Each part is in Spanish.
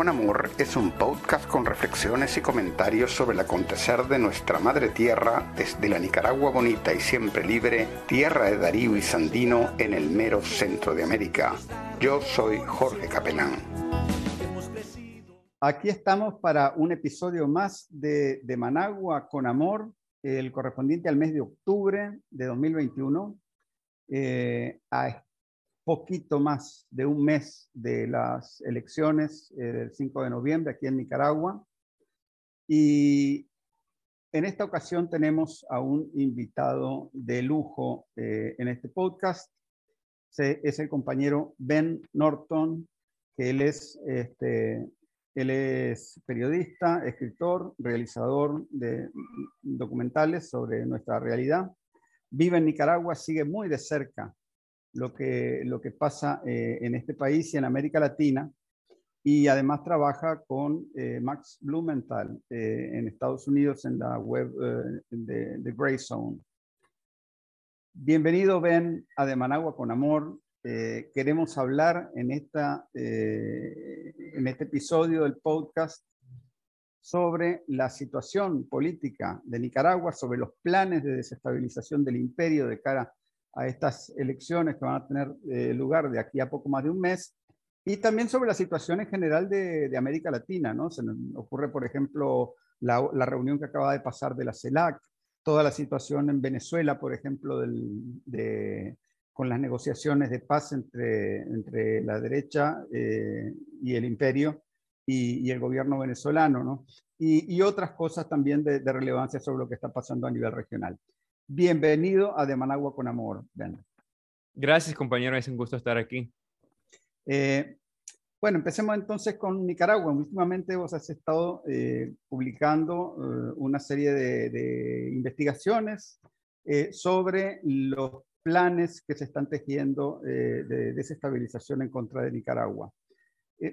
con Amor es un podcast con reflexiones y comentarios sobre el acontecer de nuestra madre tierra desde la Nicaragua bonita y siempre libre, tierra de Darío y Sandino en el mero centro de América. Yo soy Jorge Capelán. Aquí estamos para un episodio más de, Managua con Amor, el correspondiente al mes de octubre de 2021. Eh, a poquito más de un mes de las elecciones eh, del 5 de noviembre aquí en Nicaragua. Y en esta ocasión tenemos a un invitado de lujo eh, en este podcast. es el compañero Ben Norton, que él es, este, él es periodista, escritor, realizador de documentales sobre nuestra realidad. Vive en Nicaragua, sigue muy de cerca lo que, lo que pasa eh, en este país y en América Latina. Y además trabaja con eh, Max Blumenthal eh, en Estados Unidos en la web de, de Grey Zone. Bienvenido, Ben, a De Managua con Amor. queremos hablar en, esta, en este episodio del podcast sobre la situación política de Nicaragua, sobre los planes de desestabilización del imperio de cara a estas elecciones que van a tener eh, lugar de aquí a poco más de un mes, y también sobre la situación en general de, América Latina, ¿no? Se nos ocurre, por ejemplo, la, reunión que acaba de pasar de la CELAC, toda la situación en Venezuela, por ejemplo, de, con las negociaciones de paz entre, entre la derecha eh, y el imperio y, el gobierno venezolano, ¿no? Y, otras cosas también de, de relevancia sobre lo que está pasando a nivel regional. Bienvenido a De Managua con Amor. Gracias, compañero. Es un gusto estar aquí. Eh, bueno, empecemos entonces con Nicaragua. Últimamente vos has estado eh, publicando eh, una serie de, investigaciones sobre los planes que se están tejiendo de desestabilización en contra de Nicaragua.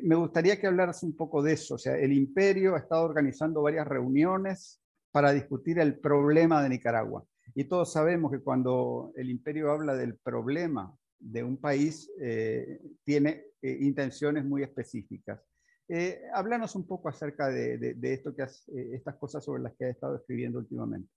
me gustaría que hablaras un poco de eso. O sea, el imperio ha estado organizando varias reuniones para discutir el problema de Nicaragua. Y todos sabemos que cuando el imperio habla del problema de un país, eh, tiene eh, intenciones muy específicas. Eh, háblanos un poco acerca de, esto que estas cosas sobre las que has estado escribiendo últimamente.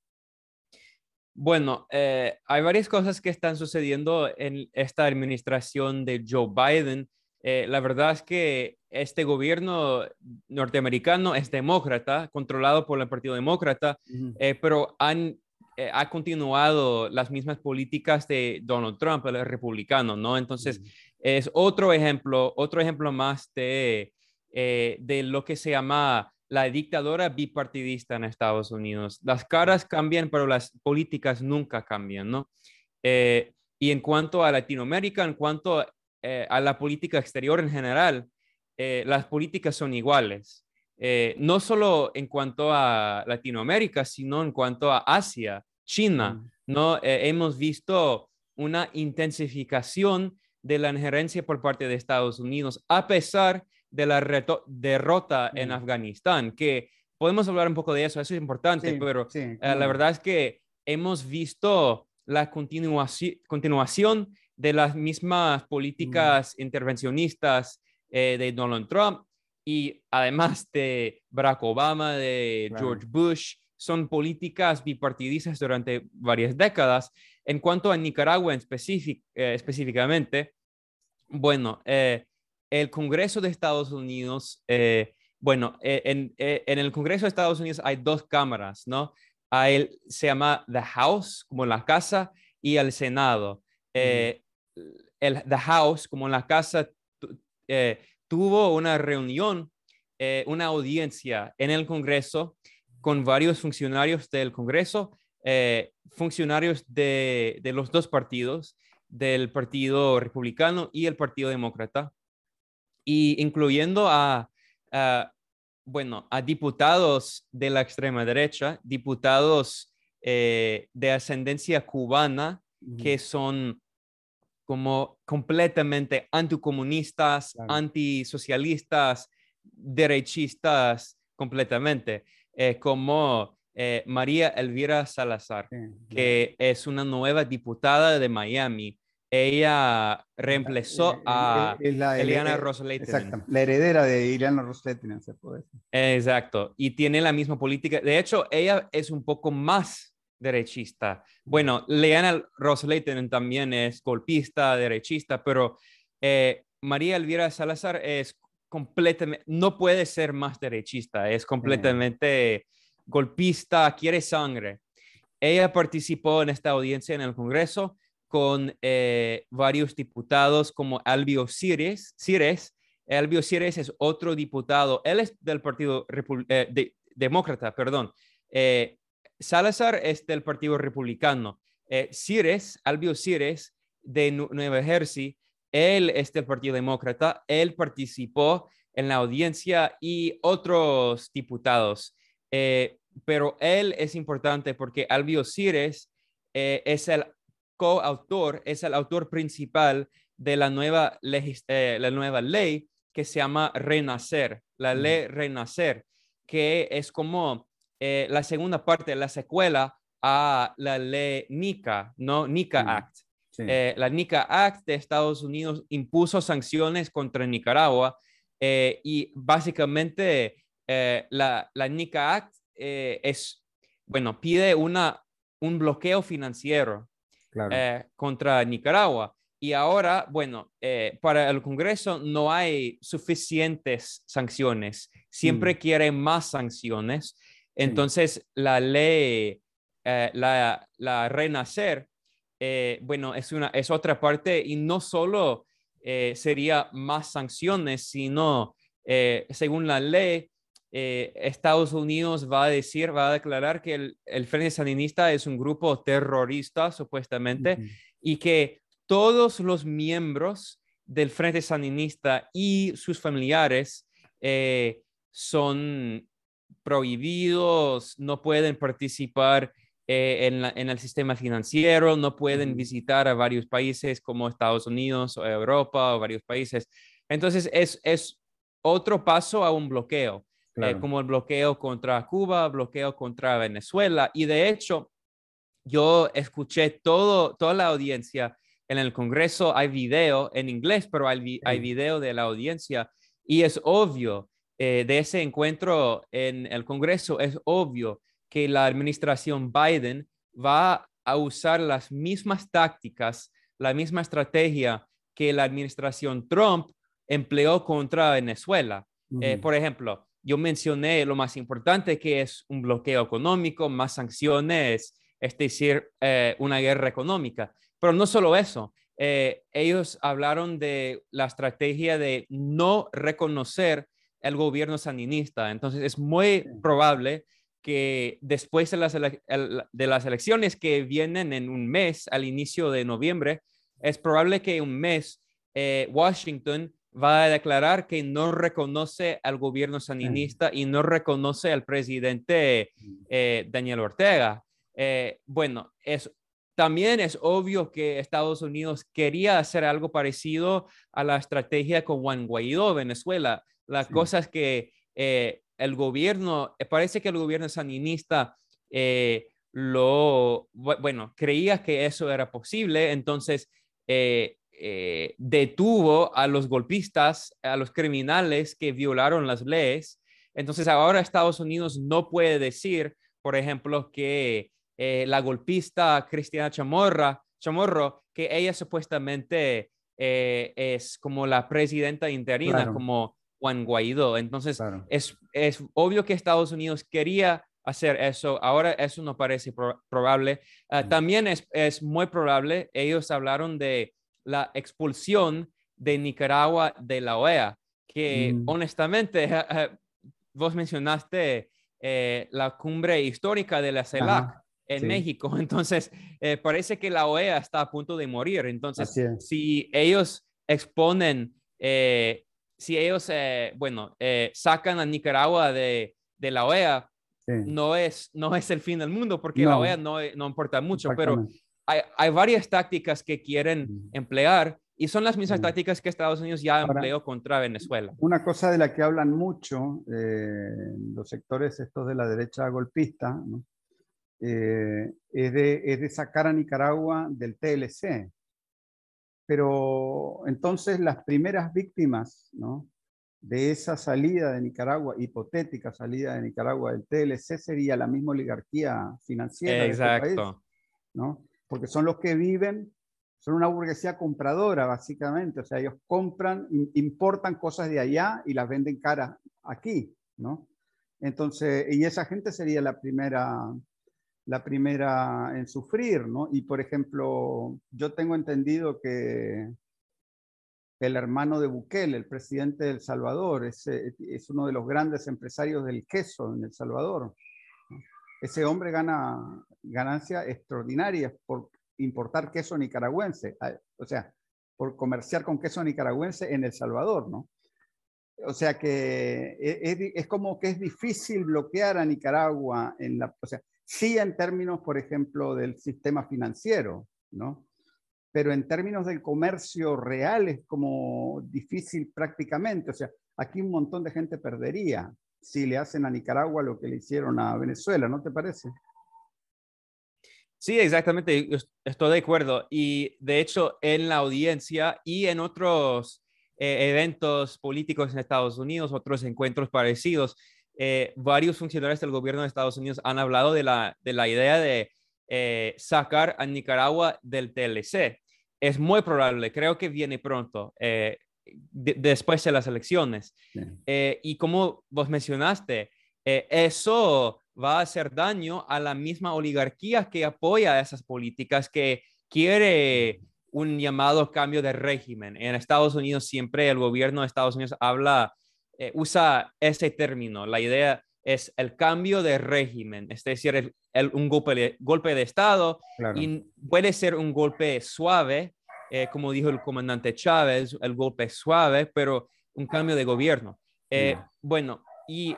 Bueno, hay varias cosas que están sucediendo en esta administración de Joe Biden. la verdad es que este gobierno norteamericano es demócrata, controlado por el Partido Demócrata, pero han eh, ha continuado las mismas políticas de Donald Trump, el republicano, ¿no? Entonces, es otro ejemplo, otro ejemplo más de, eh, de lo que se llama la dictadura bipartidista en Estados Unidos. Las caras cambian, pero las políticas nunca cambian, ¿no? Eh, y en cuanto a Latinoamérica, en cuanto a la política exterior en general, las políticas son iguales. no solo en cuanto a Latinoamérica, sino en cuanto a Asia. China. ¿no? Eh, hemos visto una intensificación de la injerencia por parte de Estados Unidos, a pesar de la derrota en. Afganistán, que podemos hablar un poco de eso, eso es importante, pero eh, la verdad es que hemos visto la continuación de las mismas políticas mm. intervencionistas eh, de Donald Trump y además de Barack Obama, de George Bush, son políticas bipartidistas durante varias décadas. En cuanto a Nicaragua en eh, específicamente, bueno, eh, el Congreso de Estados Unidos, eh, bueno, en, el Congreso de Estados Unidos hay dos cámaras, ¿no? Hay, se llama The House, como la casa, y el Senado. el The House, como la casa, tuvo una reunión, una audiencia en el Congreso con varios funcionarios del Congreso, eh, funcionarios de, los dos partidos, del Partido Republicano y el Partido Demócrata, y incluyendo a, bueno, a diputados de la extrema derecha, diputados eh, de ascendencia cubana, que son como completamente anticomunistas, antisocialistas, derechistas completamente. Eh, como eh, María Elvira Salazar, que es una nueva diputada de Miami, ella reemplazó a Eliana Rosleitinen. Exacto, la heredera de Eliana Rosleitinen, se puede decir. Exacto, y tiene la misma política. De hecho, ella es un poco más derechista. Bueno, Eliana Rosleitinen también es golpista, derechista, pero eh, María Elvira Salazar es completamente, no puede ser más derechista, es completamente golpista, quiere sangre. Ella participó en esta audiencia en el Congreso con eh, varios diputados como Albio Cires. Cires. Albio Cires es otro diputado, él es del Partido eh, Demócrata, perdón. Eh, Salazar es del Partido Republicano. Cires, Albio Cires, de Nueva Jersey, él es del Partido Demócrata, él participó en la audiencia y otros diputados. pero él es importante porque Albio Cires es el coautor, es el autor principal de la nueva, eh, la nueva ley que se llama Renacer, la ley Renacer, que es como eh, la segunda parte, la secuela a la ley NICA, ¿no? NICA Act. Eh, la NICA Act de Estados Unidos impuso sanciones contra Nicaragua y básicamente la, la NICA Act es, bueno, pide una, un bloqueo financiero eh, contra Nicaragua. Y ahora, bueno, eh, para el Congreso no hay suficientes sanciones, siempre mm. quieren más sanciones. Entonces, la ley, eh, la, la, Renacer, bueno, es, una, es otra parte y no solo sería más sanciones, sino, según la ley, eh, Estados Unidos va a decir, va a declarar que el, Frente Sandinista es un grupo terrorista, supuestamente, y que todos los miembros del Frente Sandinista y sus familiares eh, son prohibidos, no pueden participar eh, en, el sistema financiero, no pueden visitar a varios países como Estados Unidos o Europa o varios países. Entonces, es, es otro paso a un bloqueo. Eh, como el bloqueo contra Cuba, bloqueo contra Venezuela. Y de hecho, yo escuché todo, toda la audiencia en el Congreso. Hay video en inglés, pero hay, hay video de la audiencia. Y es obvio eh, de ese encuentro en el Congreso, es obvio que la administración Biden va a usar las mismas tácticas, la misma estrategia que la administración Trump empleó contra Venezuela. Eh, por ejemplo, yo mencioné lo más importante que es un bloqueo económico, más sanciones, es decir, eh, una guerra económica. Pero no solo eso, eh, ellos hablaron de la estrategia de no reconocer el gobierno sandinista. Entonces es muy probable que después de las, de las elecciones que vienen en un mes, al inicio de noviembre, es probable que un mes eh, Washington va a declarar que no reconoce al gobierno sandinista y no reconoce al presidente eh, Daniel Ortega. Eh, bueno, es, también es obvio que Estados Unidos quería hacer algo parecido a la estrategia con Juan Guaidó, Venezuela. La cosa es que el gobierno, parece que el gobierno sandinista lo, bueno, creía que eso era posible, entonces eh, detuvo a los golpistas, a los criminales que violaron las leyes. Entonces ahora Estados Unidos no puede decir, por ejemplo, que eh, la golpista Cristiana Chamorra, Chamorro, que ella supuestamente eh, es como la presidenta interina, como Juan Guaidó. Entonces es, es obvio que Estados Unidos quería hacer eso. Ahora eso no parece probable. Ah, también es, es, muy probable, ellos hablaron de la expulsión de Nicaragua de la OEA, que mm. honestamente, vos mencionaste eh, la cumbre histórica de la CELAC en México, entonces eh, parece que la OEA está a punto de morir, entonces si ellos exponen, eh, si ellos, bueno, sacan a Nicaragua de, de la OEA, no, es, no es el fin del mundo porque la OEA no, no importa mucho, pero hay, varias tácticas que quieren emplear y son las mismas tácticas que Estados Unidos ya empleó contra Venezuela. Una cosa de la que hablan mucho eh, los sectores estos de la derecha golpista eh, es, de, es, de, sacar a Nicaragua del TLC. Pero entonces las primeras víctimas ¿no? de esa salida de Nicaragua, hipotética salida de Nicaragua del TLC, sería la misma oligarquía financiera. Exacto. De este país, ¿no? Porque son los que viven, son una burguesía compradora, básicamente. O sea, ellos compran, importan cosas de allá y las venden caras aquí, ¿no? Entonces, y esa gente sería la primera, la primera en sufrir, ¿no? Y por ejemplo, yo tengo entendido que el hermano de Bukele, el presidente de El Salvador, es, es uno de los grandes empresarios del queso en El Salvador. Ese hombre gana ganancias extraordinarias por importar queso nicaragüense, o sea, por comerciar con queso nicaragüense en El Salvador, ¿no? O sea que e, es, como que es difícil bloquear a Nicaragua en la, o sea, sí en términos, por ejemplo, del sistema financiero, ¿no? Pero en términos del comercio real es como difícil prácticamente, o sea, aquí un montón de gente perdería si le hacen a Nicaragua lo que le hicieron a Venezuela, ¿no te parece? Sí, exactamente, estoy de acuerdo. Y de hecho, en la audiencia y en otros eh, eventos políticos en Estados Unidos, otros encuentros parecidos, eh, varios funcionarios del gobierno de Estados Unidos han hablado de la, de la idea de eh, sacar a Nicaragua del TLC. Es muy probable, creo que viene pronto, después de las elecciones. y como vos mencionaste, eso va a hacer daño a la misma oligarquía que apoya esas políticas, que quiere un llamado cambio de régimen. En Estados Unidos siempre el gobierno de Estados Unidos habla, eh, usa ese término. La idea es el cambio de régimen, es decir, un golpe de, golpe de Estado y puede ser un golpe suave, eh, como dijo el comandante Chávez, el golpe suave, pero un cambio de gobierno. Eh, bueno, y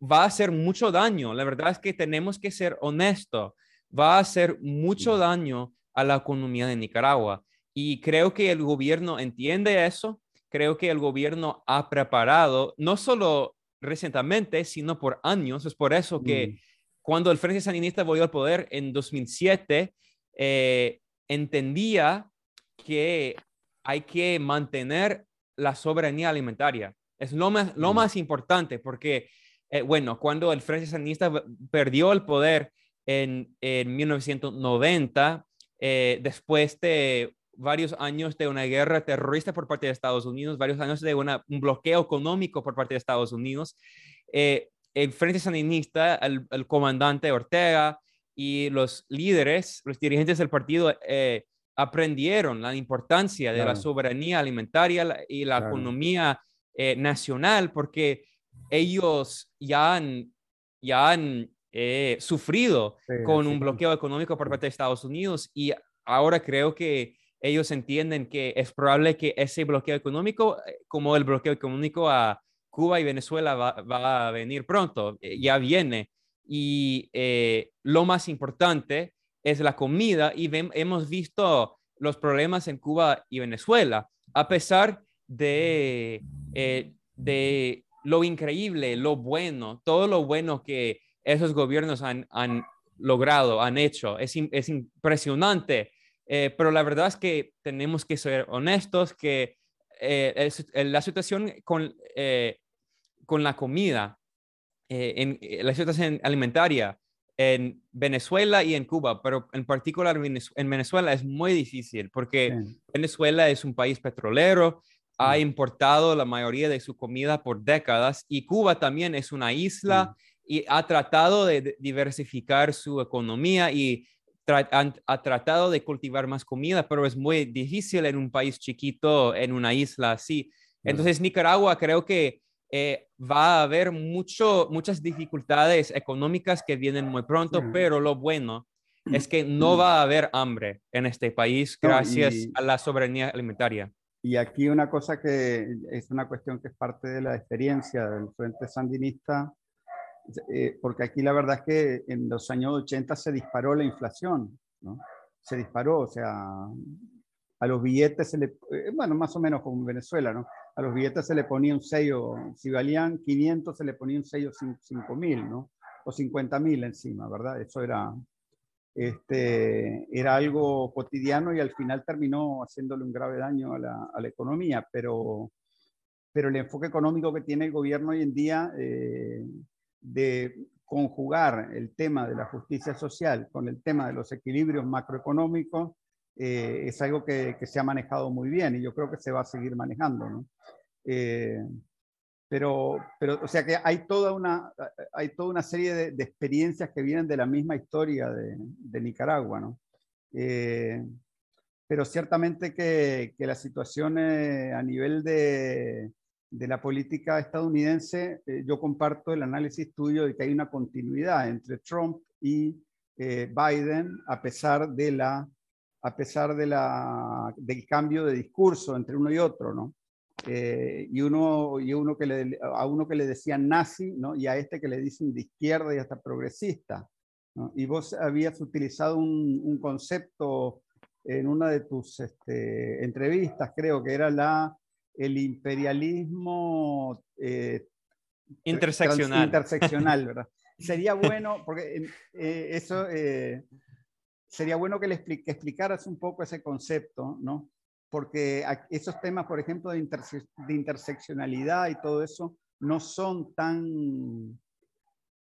va a hacer mucho daño. La verdad es que tenemos que ser honestos. Va a hacer mucho daño a la economía de Nicaragua. Y creo que el gobierno entiende eso. Creo que el gobierno ha preparado, no solo recientemente, sino por años. Es por eso que mm. cuando el Frente Sandinista volvió al poder en 2007, eh, entendía que hay que mantener la soberanía alimentaria. Es lo más, lo mm. más importante porque, eh, bueno, cuando el Frente Sandinista perdió el poder en, en 1990, eh, después de varios años de una guerra terrorista por parte de Estados Unidos, varios años de un bloqueo económico por parte de Estados Unidos, eh, el Frente Sandinista, el, comandante Ortega y los líderes, los dirigentes del partido, eh, aprendieron la importancia de la soberanía alimentaria y la economía nacional, porque ellos ya han, ya han eh, sufrido con un bloqueo económico por parte de Estados Unidos y ahora creo que ellos entienden que es probable que ese bloqueo económico, eh, como el bloqueo económico a Cuba y Venezuela va, a venir pronto, eh, ya viene. Y lo más importante es la comida y hemos visto los problemas en Cuba y Venezuela, a pesar de, de lo increíble, lo bueno, todo lo bueno que esos gobiernos han, logrado, han hecho. Es, impresionante, eh, pero la verdad es que tenemos que ser honestos que eh, la situación con, eh, con la comida, en, la situación alimentaria en Venezuela y en Cuba, pero en particular en Venezuela es muy difícil porque Venezuela es un país petrolero, ha importado la mayoría de su comida por décadas y Cuba también es una isla y ha tratado de diversificar su economía y ha tratado de cultivar más comida, pero es muy difícil en un país chiquito, en una isla así. Entonces, Nicaragua creo que eh, va a haber mucho, muchas dificultades económicas que vienen muy pronto, pero lo bueno es que no va a haber hambre en este país gracias a la soberanía alimentaria. Y aquí una cosa que es una cuestión que es parte de la experiencia del Frente Sandinista eh, porque aquí la verdad es que en los años 80 se disparó la inflación, ¿no? Se disparó, o sea, a los billetes se le, eh, bueno, más o menos como en Venezuela, ¿no? A los billetes se le ponía un sello, si valían 500 se le ponía un sello 5.000, ¿no? O 50.000 encima, ¿verdad? Eso era, este, era algo cotidiano y al final terminó haciéndole un grave daño a la, a la economía, pero, pero el enfoque económico que tiene el gobierno hoy en día eh, de conjugar el tema de la justicia social con el tema de los equilibrios macroeconómicos eh, es algo que, que, se ha manejado muy bien y yo creo que se va a seguir manejando. ¿no? Eh, pero, pero, o sea que hay toda una, hay toda una serie de, de experiencias que vienen de la misma historia de, de Nicaragua, ¿no? Eh, pero ciertamente que, que la situación a nivel de, de, la política estadounidense, eh, yo comparto el análisis tuyo de que hay una continuidad entre Trump y eh, Biden a pesar de la a pesar de la, del cambio de discurso entre uno y otro, ¿no? Eh, y, uno, y uno que a uno que le decían nazi, ¿no? y a este que le dicen de izquierda y hasta progresista. Y vos habías utilizado un, un, concepto en una de tus este, entrevistas, creo que era la, el imperialismo eh, interseccional. interseccional, ¿verdad? Sería bueno, porque eh, eso eh, sería bueno que le expli que explicaras un poco ese concepto, ¿no? porque esos temas, por ejemplo, de, interse de, interseccionalidad y todo eso, no son tan,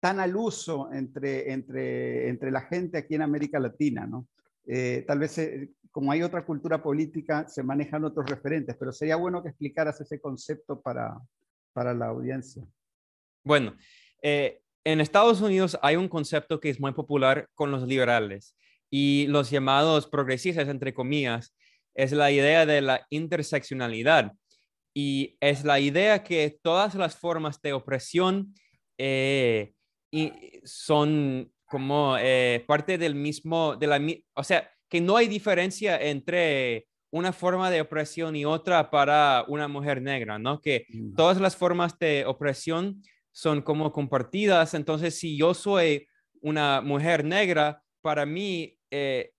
tan al uso entre, entre, entre la gente aquí en América Latina, ¿no? Eh, tal vez, eh, como hay otra cultura política, se manejan otros referentes, pero sería bueno que explicaras ese concepto para, para la audiencia. Bueno, eh, en Estados Unidos hay un concepto que es muy popular con los liberales y los llamados progresistas, entre comillas, es la idea de la interseccionalidad y es la idea que todas las formas de opresión y son como eh, parte del mismo, de la, o sea, que no hay diferencia entre una forma de opresión y otra para una mujer negra, ¿no? Que mm. todas las formas de opresión son como compartidas. Entonces, si yo soy una mujer negra, para mí eh,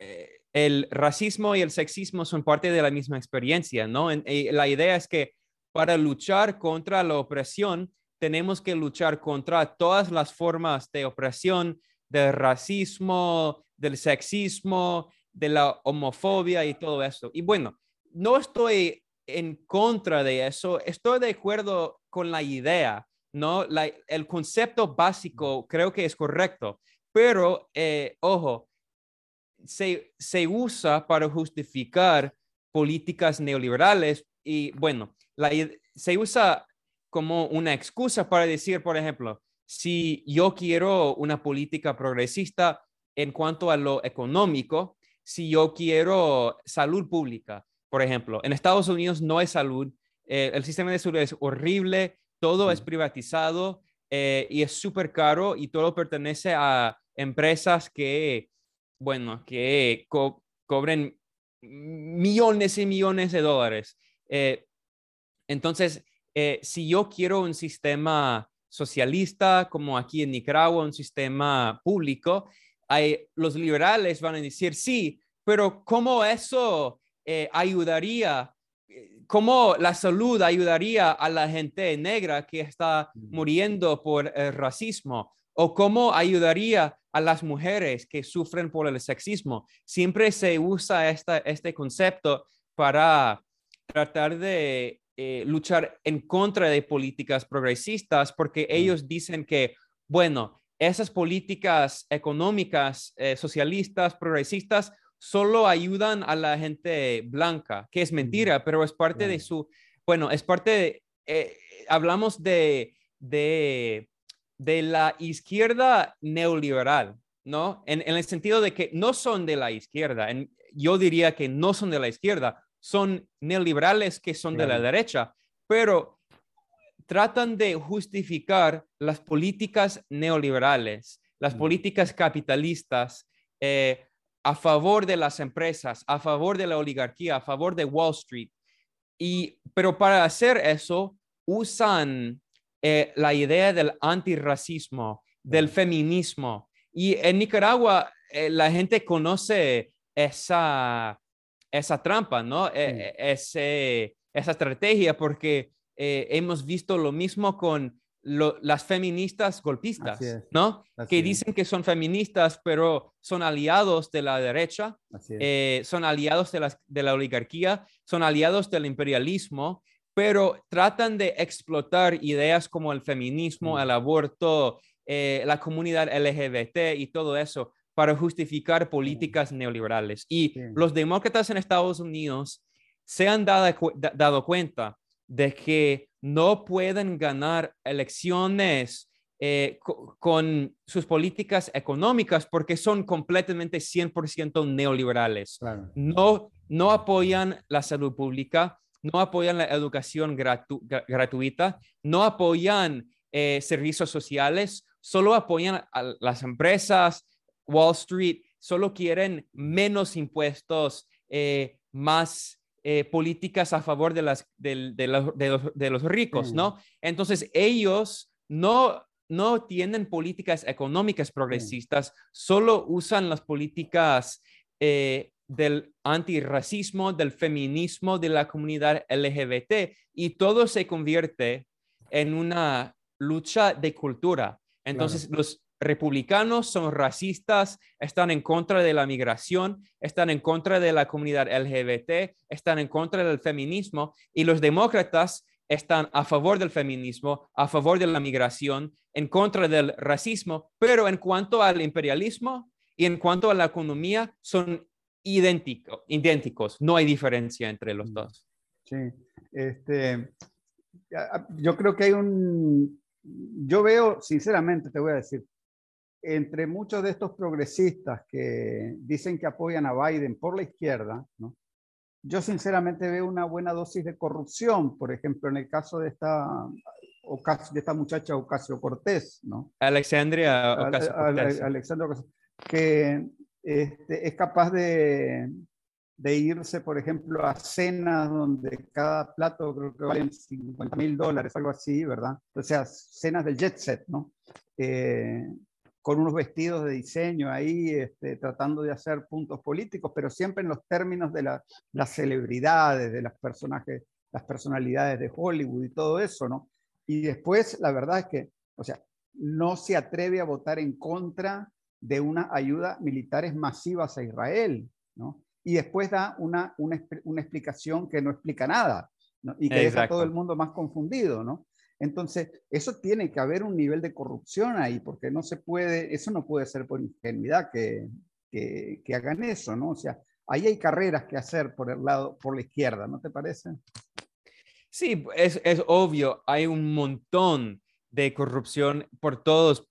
eh, el racismo y el sexismo son parte de la misma experiencia, ¿no? La idea es que para luchar contra la opresión, tenemos que luchar contra todas las formas de opresión, del racismo, del sexismo, de la homofobia y todo eso. Y bueno, no estoy en contra de eso, estoy de acuerdo con la idea, ¿no? el concepto básico creo que es correcto, pero, eh, ojo, se, se usa para justificar políticas neoliberales y bueno, la, se usa como una excusa para decir, por ejemplo, si yo quiero una política progresista en cuanto a lo económico, si yo quiero salud pública, por ejemplo, en Estados Unidos no hay salud, eh, el sistema de salud es horrible, todo es privatizado eh, y es súper caro y todo pertenece a empresas que bueno, que co cobren millones y millones de dólares. Eh, entonces, eh, si yo quiero un sistema socialista como aquí en Nicaragua, un sistema público, hay, los liberales van a decir, sí, pero ¿cómo eso eh, ayudaría? ¿Cómo la salud ayudaría a la gente negra que está muriendo por el racismo? ¿O cómo ayudaría a las mujeres que sufren por el sexismo. Siempre se usa esta, este concepto para tratar de eh, luchar en contra de políticas progresistas porque ellos dicen que, bueno, esas políticas económicas, eh, socialistas, progresistas, solo ayudan a la gente blanca, que es mentira, pero es parte de su, bueno, es parte de, eh, hablamos de, de de la izquierda neoliberal, ¿no? En, el sentido de que no son de la izquierda. yo diría que no son de la izquierda, son neoliberales que son de la derecha, pero tratan de justificar las políticas neoliberales, las mm. políticas capitalistas eh, a favor de las empresas, a favor de la oligarquía, a favor de Wall Street. Y, pero para hacer eso, usan eh, la idea del antirracismo, del feminismo. Y en Nicaragua eh, la gente conoce esa, esa trampa, ¿no? E, e, esa estrategia porque eh, hemos visto lo mismo con las feministas golpistas, ¿no? que dicen que son feministas, pero son aliados de la derecha, eh, son aliados de la, de la oligarquía, son aliados del imperialismo, pero tratan de explotar ideas como el feminismo, mm. el aborto, eh, la comunidad LGBT y todo eso para justificar políticas neoliberales. Y los demócratas en Estados Unidos se han dado, dado cuenta de que no pueden ganar elecciones eh, con sus políticas económicas porque son completamente 100% neoliberales. No, no apoyan la salud pública, no apoyan la educación gratuita, no apoyan eh, servicios sociales, solo apoyan a las empresas, Wall Street, solo quieren menos impuestos, eh, más eh, políticas a favor de, las, de, los, ricos, ¿no? Entonces, ellos no, no tienen políticas económicas progresistas, solo usan las políticas eh, del antirracismo, del feminismo, de la comunidad LGBT, y todo se convierte en una lucha de cultura. Entonces, los republicanos son racistas, están en contra de la migración, están en contra de la comunidad LGBT, están en contra del feminismo y los demócratas están a favor del feminismo, a favor de la migración, en contra del racismo, pero en cuanto al imperialismo y en cuanto a la economía son idénticos, idénticos, no hay diferencia entre los mm. dos. Sí, este, yo creo que hay un, yo veo, sinceramente te voy a decir, entre muchos de estos progresistas que dicen que apoyan a Biden por la izquierda, ¿no? yo sinceramente veo una buena dosis de corrupción, por ejemplo, en el caso de esta, de esta muchacha Ocasio Cortés, ¿no? Alexandria Ocasio Cortés. Alexandria que este, es capaz de, de, irse, por ejemplo, a cenas donde cada plato creo que valen 50 mil dólares, algo así, ¿verdad? O sea, cenas del jet set, ¿no? Eh, con unos vestidos de diseño ahí, este, tratando de hacer puntos políticos, pero siempre en los términos de las celebridades, de las personajes, las personalidades de Hollywood y todo eso, ¿no? Y después, la verdad es que, o sea, no se atreve a votar en contra de una ayuda militares masivas a Israel, ¿no? Y después da una, una, explicación que no explica nada, ¿no? Y que deja a todo el mundo más confundido, ¿no? Entonces, eso tiene que haber un nivel de corrupción ahí, porque no se puede, eso no puede ser por ingenuidad que, que, hagan eso, ¿no? O sea, ahí hay carreras que hacer por el lado, por la izquierda, ¿no te parece? Sí, es, es obvio, hay un montón de corrupción por todos,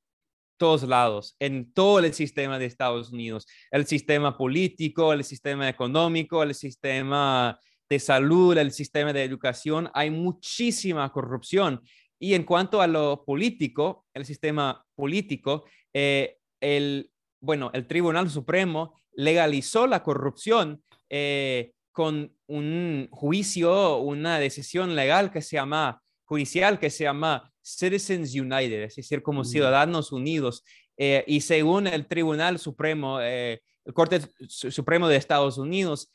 todos lados, en todo el sistema de Estados Unidos, el sistema político, el sistema económico, el sistema de salud, el sistema de educación, hay muchísima corrupción. Y en cuanto a lo político, el sistema político, eh, el, bueno, el Tribunal Supremo legalizó la corrupción eh, con un juicio, una decisión legal que se llama, judicial que se llama Citizens United, es decir, como mm. Ciudadanos Unidos. Eh, y según el Tribunal Supremo, el Corte Supremo de Estados Unidos,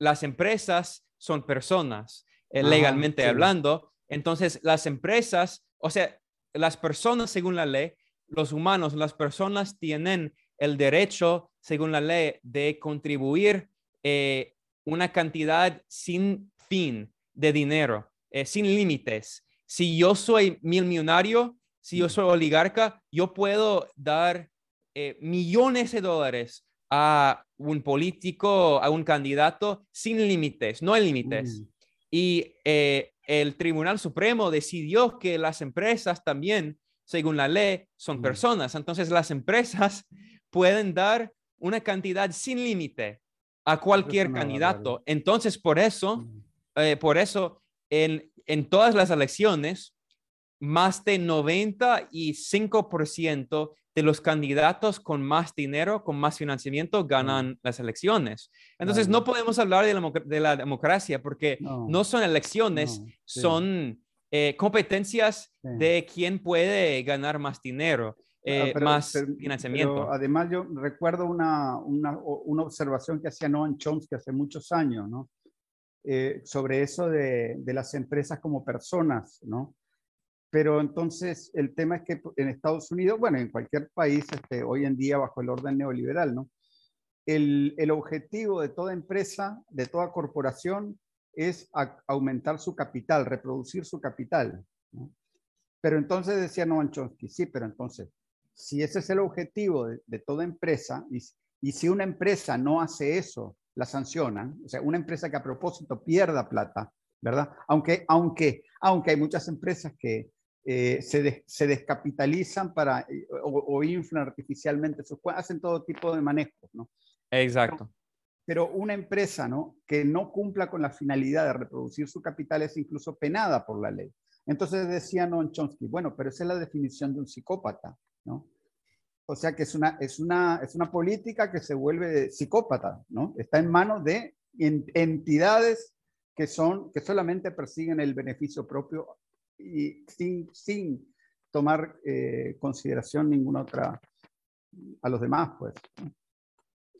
las empresas son personas, legalmente hablando, entonces, las empresas, o sea, las personas según la ley, los humanos, las personas tienen el derecho, según la ley, de contribuir eh, una cantidad sin fin de dinero, eh, sin límites. Si yo soy mil millonario, si yo soy oligarca, yo puedo dar eh, millones de dólares a un político, a un candidato sin límites, no hay límites. Mm. Y el Tribunal Supremo decidió que las empresas también, según la ley, son mm. personas. Entonces las empresas pueden dar una cantidad sin límite a cualquier candidato. Entonces, por eso, mm. eh, por eso, en, en todas las elecciones, más de 95% de los candidatos con más dinero, con más financiamiento, ganan las elecciones. Entonces, no podemos hablar de la, democracia porque no, son elecciones, son eh, competencias de quién puede ganar más dinero. Ah, eh, más financiamiento. además, yo recuerdo una, una, una, observación que hacía Noam Chomsky hace muchos años, ¿no? Eh, sobre eso de, de, las empresas como personas, ¿no? Pero entonces el tema es que en Estados Unidos, bueno, en cualquier país este, hoy en día bajo el orden neoliberal, ¿no? El, el objetivo de toda empresa, de toda corporación, es aumentar su capital, reproducir su capital. Pero entonces decía Noam Chomsky, sí, pero entonces, si ese es el objetivo de, de toda empresa, y, y, si una empresa no hace eso, la sancionan, o sea, una empresa que a propósito pierda plata, ¿verdad? Aunque, aunque, aunque hay muchas empresas que eh, se, se, descapitalizan para, eh, o, o, inflan artificialmente sus hacen todo tipo de manejos, ¿no? Exacto. Pero, pero, una empresa, ¿no? Que no cumpla con la finalidad de reproducir su capital es incluso penada por la ley. Entonces decía Noam Chomsky, bueno, pero esa es la definición de un psicópata, ¿no? O sea que es una, es una, es una política que se vuelve psicópata, ¿no? Está en manos de entidades que, son, que solamente persiguen el beneficio propio y sin, sin tomar eh, consideración ninguna otra a los demás, pues.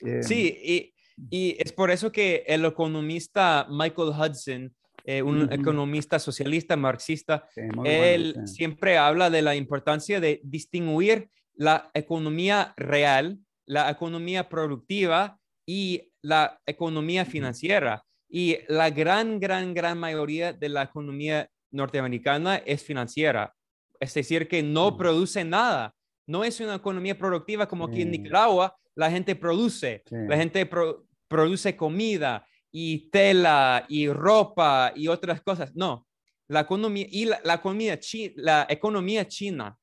Eh, sí, y, y, es por eso que el economista Michael Hudson, eh, un uh -huh. economista socialista, marxista, sí, él bueno, sí. siempre habla de la importancia de distinguir la economía real, la economía productiva y la economía financiera. Y la gran, gran, gran mayoría de la economía norteamericana es financiera. Es decir, que no produce nada. No es una economía productiva como aquí en Nicaragua. La gente produce, la gente pro produce comida y tela y ropa y otras cosas. No, la economía y la, la economía, chi la economía china.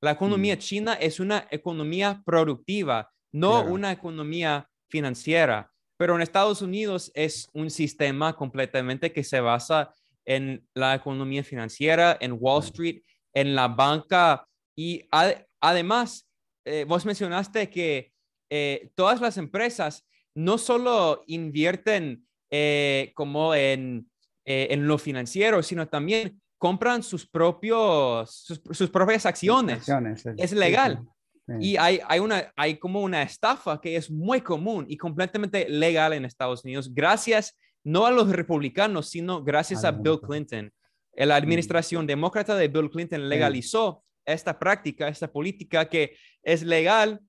La economía mm. china es una economía productiva, no claro. una economía financiera. Pero en Estados Unidos es un sistema completamente que se basa en la economía financiera, en Wall Street, en la banca y ad además, eh, vos mencionaste que eh, todas las empresas no solo invierten eh, como en, eh, en, lo financiero, sino también compran sus, propios, sus, sus propias acciones. acciones es legal. Sí, sí. Y hay, hay, una, hay como una estafa que es muy común y completamente legal en Estados Unidos, gracias no a los republicanos, sino gracias a, Bill Clinton. La administración demócrata de Bill Clinton legalizó esta práctica, esta política que es legal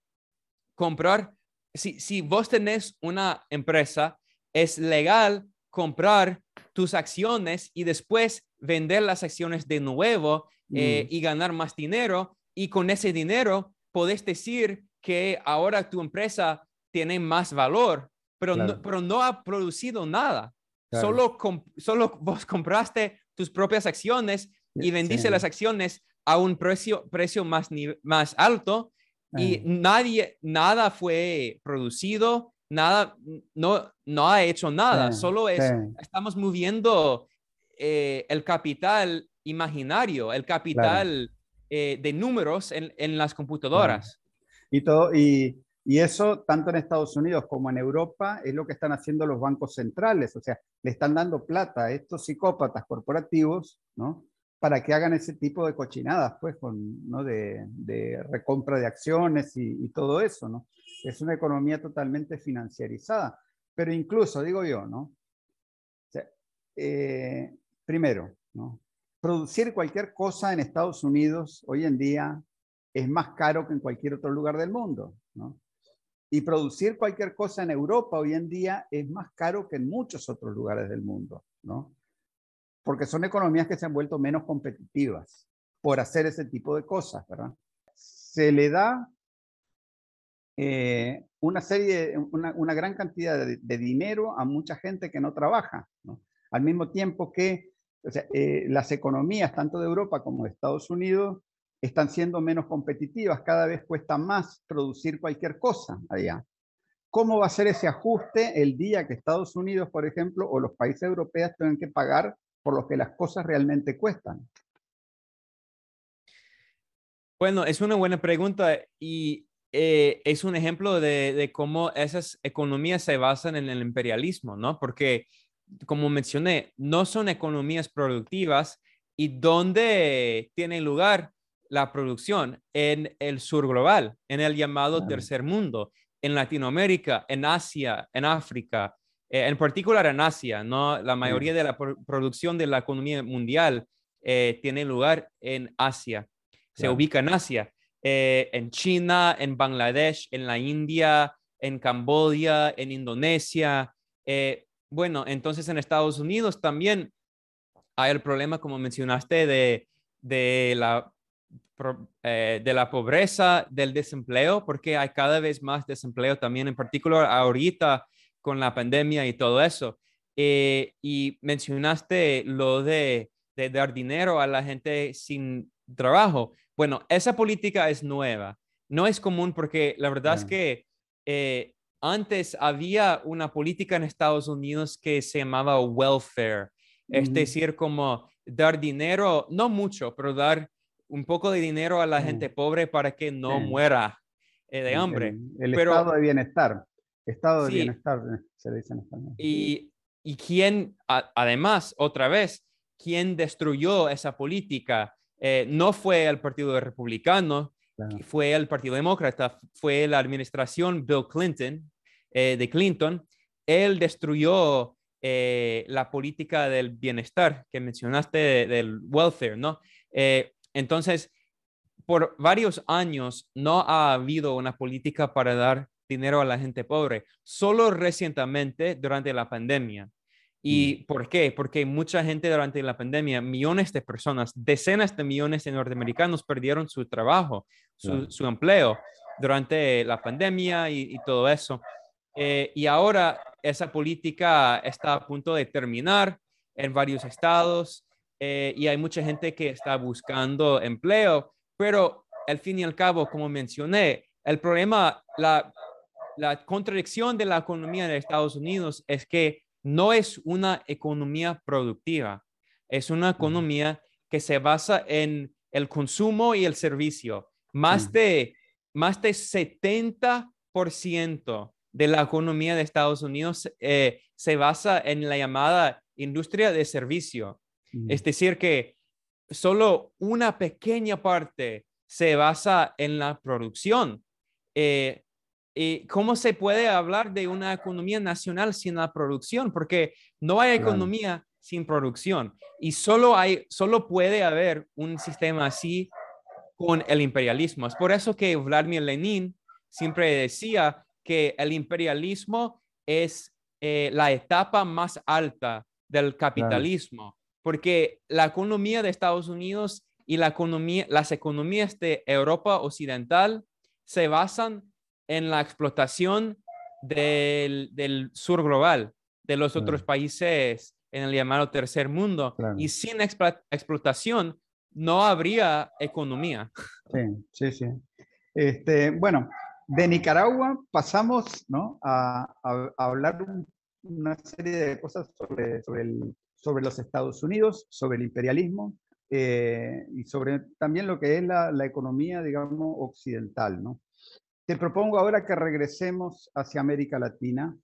comprar. Si, si vos tenés una empresa, es legal comprar tus acciones y después vender las acciones de nuevo eh, mm. y ganar más dinero. Y con ese dinero podés decir que ahora tu empresa tiene más valor, pero, claro. no, pero no ha producido nada. Claro. Solo, solo vos compraste tus propias acciones y vendiste sí. las acciones a un precio, precio más, más alto y nadie, nada fue producido, nada, no, no ha hecho nada, sí, solo es, sí. estamos moviendo eh, el capital imaginario, el capital claro. eh, de números en, en las computadoras. Y, todo, y, y, eso, tanto en Estados Unidos como en Europa, es lo que están haciendo los bancos centrales, o sea, le están dando plata a estos psicópatas corporativos, ¿no? para que hagan ese tipo de cochinadas, pues, ¿no? de, recompra de acciones y, todo eso, ¿no? Es una economía totalmente financiarizada. Pero incluso, digo yo, ¿no? Eh, primero. Producir cualquier cosa en Estados Unidos hoy en día es más caro que en cualquier otro lugar del mundo, ¿no? Y producir cualquier cosa en Europa hoy en día es más caro que en muchos otros lugares del mundo, ¿no? porque son economías que se han vuelto menos competitivas por hacer ese tipo de cosas, ¿verdad? Se le da eh, una serie, una, gran cantidad de, dinero a mucha gente que no trabaja, ¿no? Al mismo tiempo que eh, las economías, tanto de Europa como de Estados Unidos, están siendo menos competitivas, cada vez cuesta más producir cualquier cosa allá. ¿Cómo va a ser ese ajuste el día que Estados Unidos, por ejemplo, o los países europeos tengan que pagar por lo que las cosas realmente cuestan? Bueno, es una buena pregunta y eh, es un ejemplo de, de, cómo esas economías se basan en el imperialismo, ¿no? Porque, como mencioné, no son economías productivas y dónde tiene lugar la producción en el sur global, en el llamado tercer mundo, en Latinoamérica, en Asia, en África, eh, en particular en Asia, ¿no? La mayoría de la pro producción de la economía mundial tiene lugar en Asia, se ubica en Asia, en China, en Bangladesh, en la India, en Camboya, en Indonesia. bueno, entonces en Estados Unidos también hay el problema, como mencionaste, de, de la eh, de la pobreza, del desempleo, porque hay cada vez más desempleo también, en particular ahorita con la pandemia y todo eso. Eh, y mencionaste lo de, dar dinero a la gente sin trabajo. Bueno, esa política es nueva, no es común porque la verdad es que eh, antes había una política en Estados Unidos que se llamaba welfare, es decir, como dar dinero, no mucho, pero dar un poco de dinero a la gente pobre para que no muera eh, de hambre. El, estado de bienestar. Estado de bienestar eh, se dice en español. Y, y quién, además, otra vez, quién destruyó esa política eh, no fue el Partido Republicano, fue el Partido Demócrata, fue la administración Bill Clinton, de Clinton. Él destruyó la política del bienestar que mencionaste del welfare, ¿no? Entonces, por varios años no ha habido una política para dar dinero a la gente pobre, solo recientemente durante la pandemia. ¿Y mm. por qué? Porque mucha gente durante la pandemia, millones de personas, decenas de millones de norteamericanos perdieron su trabajo, su, empleo durante la pandemia y, todo eso. Eh, y ahora esa política está a punto de terminar en varios estados eh, y hay mucha gente que está buscando empleo, pero al fin y al cabo, como mencioné, el problema, la, la contradicción de la economía de Estados Unidos es que no es una economía productiva, es una economía que se basa en el consumo y el servicio. Más de, más de 70% de la economía de Estados Unidos eh, se basa en la llamada industria de servicio. Es decir, que solo una pequeña parte se basa en la producción. Eh, ¿Y cómo se puede hablar de una economía nacional sin la producción? Porque no hay economía sin producción y solo, hay, solo puede haber un sistema así con el imperialismo. Es por eso que Vladimir Lenin siempre decía que el imperialismo es eh, la etapa más alta del capitalismo porque la economía de Estados Unidos y la economía, las economías de Europa Occidental se basan en la explotación del, sur global, de los otros países en el llamado tercer mundo. Y sin explotación no habría economía. Sí, sí, sí. Este, bueno, de Nicaragua pasamos ¿no? a, hablar una serie de cosas sobre, sobre el sobre los Estados Unidos, sobre el imperialismo eh, y sobre también lo que es la, economía, digamos, occidental. ¿no? Te propongo ahora que regresemos hacia América Latina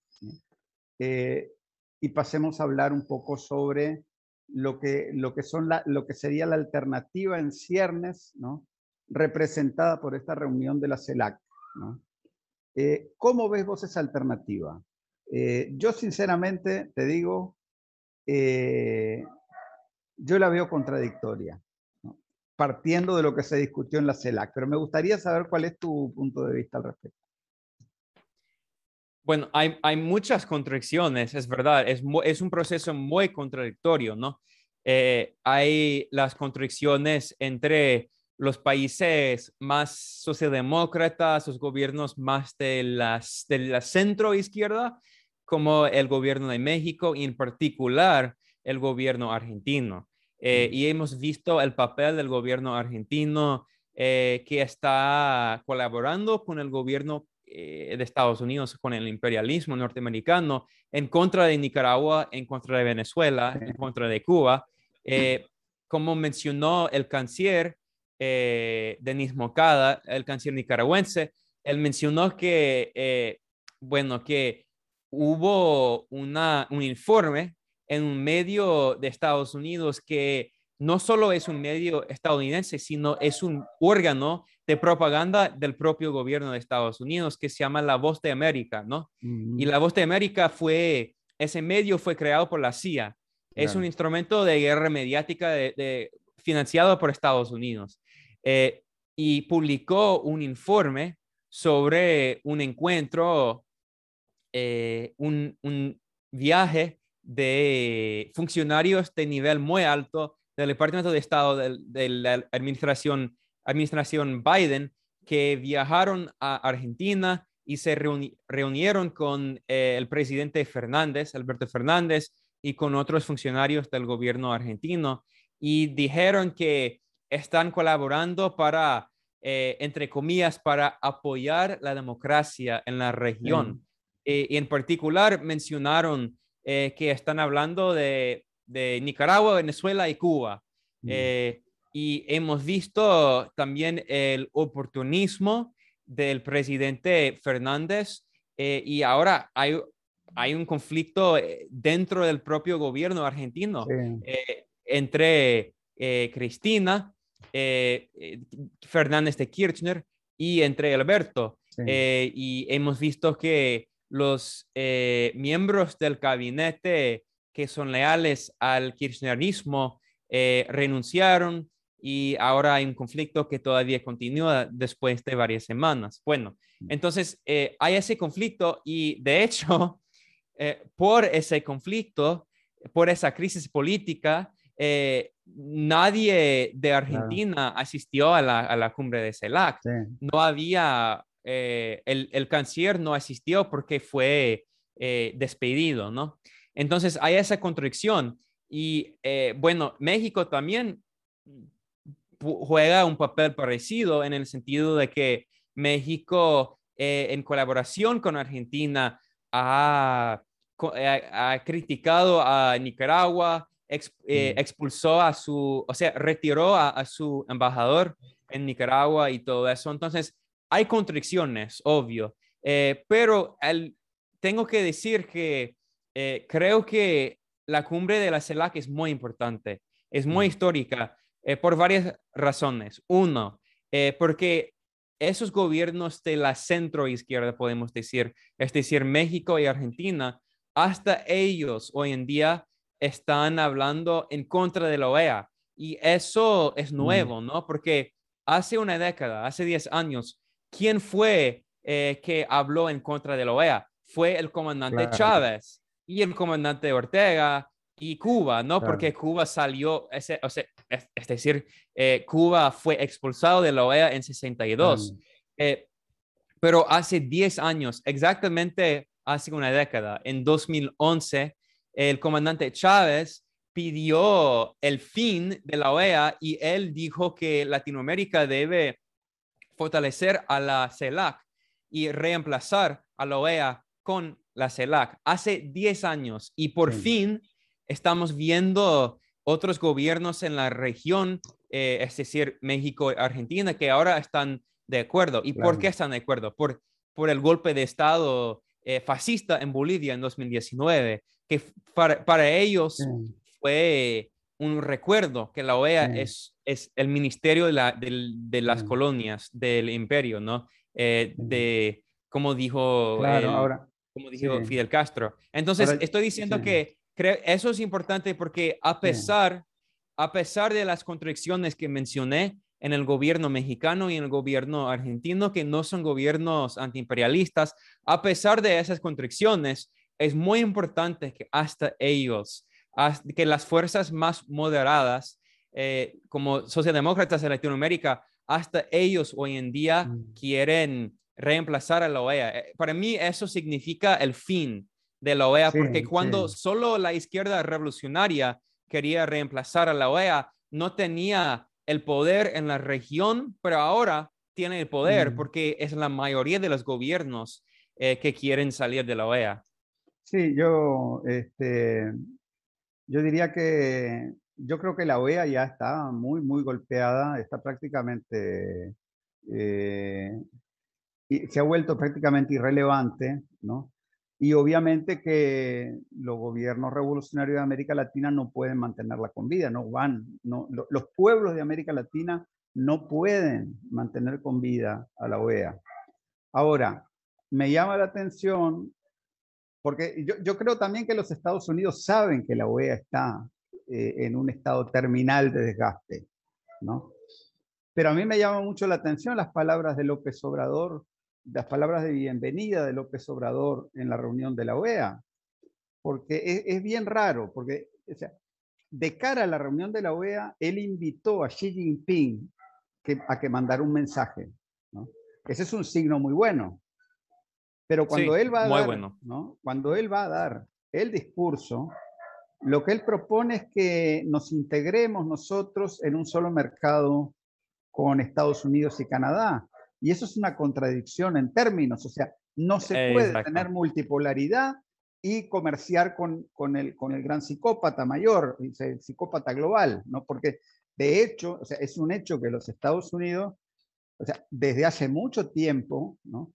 eh, y pasemos a hablar un poco sobre lo que, lo que, son la, lo que sería la alternativa en ciernes, ¿no? representada por esta reunión de la CELAC. ¿no? Eh, ¿Cómo ves vos esa alternativa? yo sinceramente te digo, eh, yo la veo contradictoria, partiendo de lo que se discutió en la CELAC, pero me gustaría saber cuál es tu punto de vista al respecto. Bueno, hay, hay muchas contradicciones, es verdad, es, es un proceso muy contradictorio, ¿no? Eh, hay las contradicciones entre los países más socialdemócratas, los gobiernos más de, las, de la centro izquierda como el gobierno de México y en particular el gobierno argentino. Eh, y hemos visto el papel del gobierno argentino eh, que está colaborando con el gobierno eh, de Estados Unidos, con el imperialismo norteamericano, en contra de Nicaragua, en contra de Venezuela, en contra de Cuba. como mencionó el canciller Denis Mocada, el canciller nicaragüense, él mencionó que, bueno, que hubo una, un informe en un medio de Estados Unidos que no solo es un medio estadounidense, sino es un órgano de propaganda del propio gobierno de Estados Unidos que se llama La Voz de América, ¿no? Y La Voz de América fue, ese medio fue creado por la CIA. Es un instrumento de guerra mediática de, financiado por Estados Unidos. Eh, y publicó un informe sobre un encuentro, eh, un, viaje de funcionarios de nivel muy alto del Departamento de Estado de, la administración, administración Biden que viajaron a Argentina y se reunieron con eh, el presidente Fernández, Alberto Fernández, y con otros funcionarios del gobierno argentino y dijeron que están colaborando para, eh, entre comillas, para apoyar la democracia en la región. Eh, y en particular mencionaron que están hablando de, Nicaragua, Venezuela y Cuba. Mm. y hemos visto también el oportunismo del presidente Fernández eh, y ahora hay, hay un conflicto eh, dentro del propio gobierno argentino eh, entre Cristina, Fernández de Kirchner y entre Alberto. y hemos visto que los miembros del gabinete que son leales al kirchnerismo renunciaron y ahora hay un conflicto que todavía continúa después de varias semanas. Bueno, mm. entonces eh, hay ese conflicto y de hecho, eh, por ese conflicto, por esa crisis política, eh, nadie de Argentina asistió a la, a la, cumbre de CELAC. No había, el, el, canciller no asistió porque fue despedido, ¿no? Entonces hay esa contradicción. Y bueno, México también juega un papel parecido en el sentido de que México, eh, en colaboración con Argentina, ha, eh, criticado a Nicaragua, eh, mm. expulsó a su, o sea, retiró a, su embajador en Nicaragua y todo eso. Entonces, hay contradicciones, obvio, pero tengo que decir que creo que la cumbre de la CELAC es muy importante, es muy mm. histórica eh, por varias razones. Uno, eh, porque esos gobiernos de la centro izquierda, podemos decir, es decir, México y Argentina, hasta ellos hoy en día están hablando en contra de la OEA. Y eso es mm. nuevo, ¿no? Porque hace una década, hace 10 años, ¿quién fue eh, que habló en contra de la OEA? Fue el comandante Chávez y el comandante Ortega y Cuba, ¿no? Porque Cuba salió, ese, o sea, es, decir, eh, Cuba fue expulsado de la OEA en 62. Eh, pero hace 10 años, exactamente hace una década, en 2011, el comandante Chávez pidió el fin de la OEA y él dijo que Latinoamérica debe fortalecer a la CELAC y reemplazar a la OEA con la CELAC hace 10 años y por fin estamos viendo otros gobiernos en la región, eh, es decir, México y Argentina, que ahora están de acuerdo. ¿Y por qué están de acuerdo? Por, por el golpe de Estado eh, fascista en Bolivia en 2019, que para, ellos fue un recuerdo que la OEA es, es el ministerio de, la, de, las colonias del imperio, ¿no? Eh, de, como dijo, ahora, como dijo Fidel Castro. Entonces, estoy diciendo que eso es importante porque a pesar, a pesar de las contradicciones que mencioné en el gobierno mexicano y en el gobierno argentino, que no son gobiernos antiimperialistas, a pesar de esas contradicciones, es muy importante que hasta ellos, que las fuerzas más moderadas, eh, como socialdemócratas de Latinoamérica, hasta ellos hoy en día mm. quieren reemplazar a la OEA. Eh, para mí eso significa el fin de la OEA, porque cuando solo la izquierda revolucionaria quería reemplazar a la OEA, no tenía el poder en la región, pero ahora tiene el poder porque es la mayoría de los gobiernos eh, que quieren salir de la OEA. Sí, yo, este, yo diría que yo creo que la OEA ya está muy, muy golpeada, está prácticamente, eh, se ha vuelto prácticamente irrelevante, ¿no? Y obviamente que los gobiernos revolucionarios de América Latina no pueden mantenerla con vida, no van, no, los pueblos de América Latina no pueden mantener con vida a la OEA. Ahora, me llama la atención, porque yo, creo también que los Estados Unidos saben que la OEA está eh, en un estado terminal de desgaste. ¿no? Pero a mí me llama mucho la atención las palabras de López Obrador, las palabras de bienvenida de López Obrador en la reunión de la OEA, porque es, bien raro, porque de cara a la reunión de la OEA, él invitó a Xi Jinping a que mandara un mensaje. ¿no? Ese es un signo muy bueno. Pero cuando él va a dar, ¿no? cuando él va a dar el discurso, lo que él propone es que nos integremos nosotros en un solo mercado con Estados Unidos y Canadá. Y eso es una contradicción en términos, o sea, no se puede tener multipolaridad y comerciar con, con, el, con el gran psicópata mayor, el psicópata global, ¿no? Porque de hecho, o sea, es un hecho que los Estados Unidos, o sea, desde hace mucho tiempo, ¿no?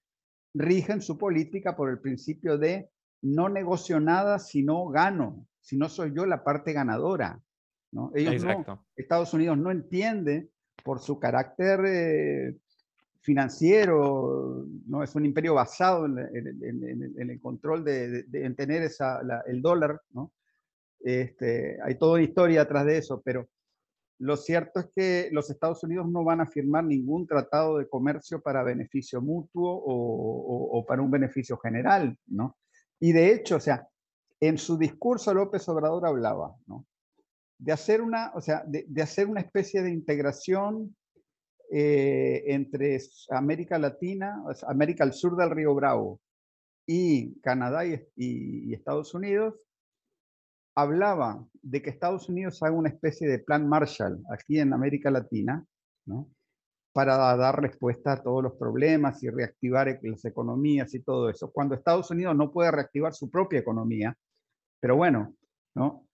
Rigen su política por el principio de no negocio nada si no gano, si no soy yo la parte ganadora. ¿no? Ellos Estados Unidos no entiende por su carácter eh, financiero, no es un imperio basado en, el control de, tener esa, el dólar, ¿no? Este, hay toda una historia atrás de eso, pero lo cierto es que los Estados Unidos no van a firmar ningún tratado de comercio para beneficio mutuo o, para un beneficio general, ¿no? Y de hecho, o sea, en su discurso López Obrador hablaba, ¿no? De hacer una, o sea, de, hacer una especie de integración eh, entre América Latina, América al sur del Río Bravo y Canadá y Estados Unidos hablaba de que Estados Unidos haga una especie de plan Marshall aquí en América Latina, ¿no? para dar respuesta a todos los problemas y reactivar las economías y todo eso, cuando Estados Unidos no puede reactivar su propia economía. Pero bueno, ¿no?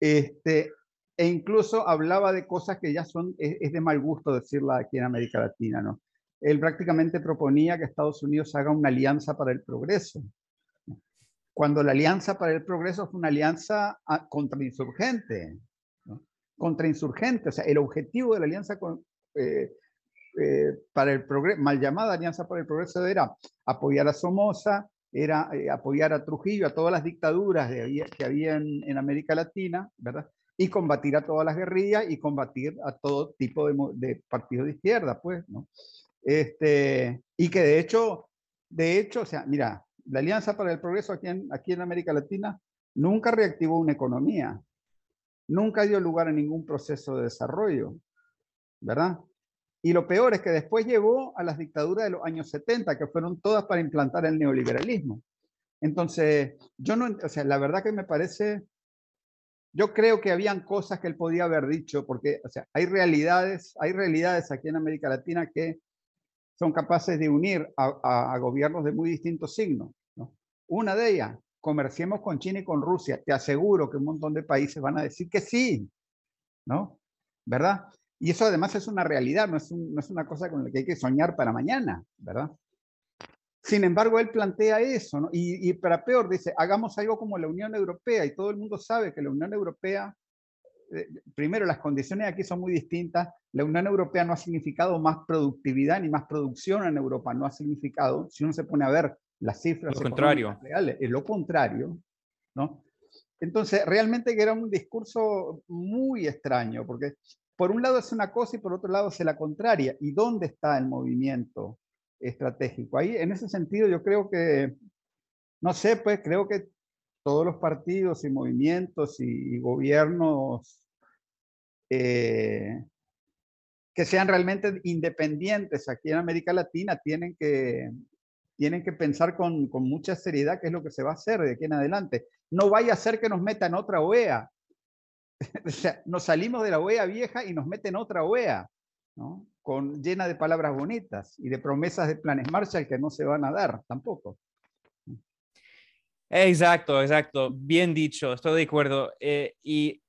Este, e incluso hablaba de cosas que ya son, es de mal gusto decirla aquí en América Latina, ¿no? Él prácticamente proponía que Estados Unidos haga una alianza para el progreso, cuando la Alianza para el Progreso fue una alianza ah, contrainsurgente. ¿no? Contrainsurgente, o sea, el objetivo de la Alianza eh, eh, para el Progreso, mal llamada Alianza para el Progreso, era apoyar a Somoza, era eh, apoyar a Trujillo, a todas las dictaduras que había en, América Latina, ¿verdad? Y combatir a todas las guerrillas y combatir a todo tipo de, partidos de izquierda, pues. Este, y que de hecho, de hecho, o sea, mira, la Alianza para el Progreso aquí en, aquí en América Latina nunca reactivó una economía, nunca dio lugar a ningún proceso de desarrollo, ¿verdad? Y lo peor es que después llevó a las dictaduras de los años 70, que fueron todas para implantar el neoliberalismo. Entonces, yo no, o sea, la verdad que me parece, yo creo que habían cosas que él podía haber dicho, porque, o sea, hay realidades, hay realidades aquí en América Latina que son capaces de unir a gobiernos de muy distintos signos. Una de ellas, comerciemos con China y con Rusia. Te aseguro que un montón de países van a decir que sí, ¿no? ¿Verdad? Y eso además es una realidad, no es, una cosa con la que hay que soñar para mañana, ¿verdad? Sin embargo, él plantea eso, ¿no? Y, y, para peor, dice, hagamos algo como la Unión Europea, y todo el mundo sabe que la Unión Europea, eh, primero, las condiciones aquí son muy distintas, la Unión Europea no ha significado más productividad ni más producción en Europa, no ha significado, si uno se pone a ver las cifras lo contrario. reales, es lo contrario, ¿no? Entonces, realmente que era un discurso muy extraño, porque por un lado es una cosa y por otro lado es la contraria. ¿Y dónde está el movimiento estratégico? Ahí, en ese sentido, yo creo que, no sé, pues creo que todos los partidos y movimientos y, gobiernos eh, que sean realmente independientes aquí en América Latina tienen que, tienen que pensar con, con, mucha seriedad qué es lo que se va a hacer de aquí en adelante. No vaya a ser que nos metan otra OEA. o sea, nos salimos de la OEA vieja y nos meten otra OEA, ¿no? Con, llena de palabras bonitas y de promesas de planes Marshall que no se van a dar tampoco. Exacto, exacto. Bien dicho, estoy de acuerdo. Eh, y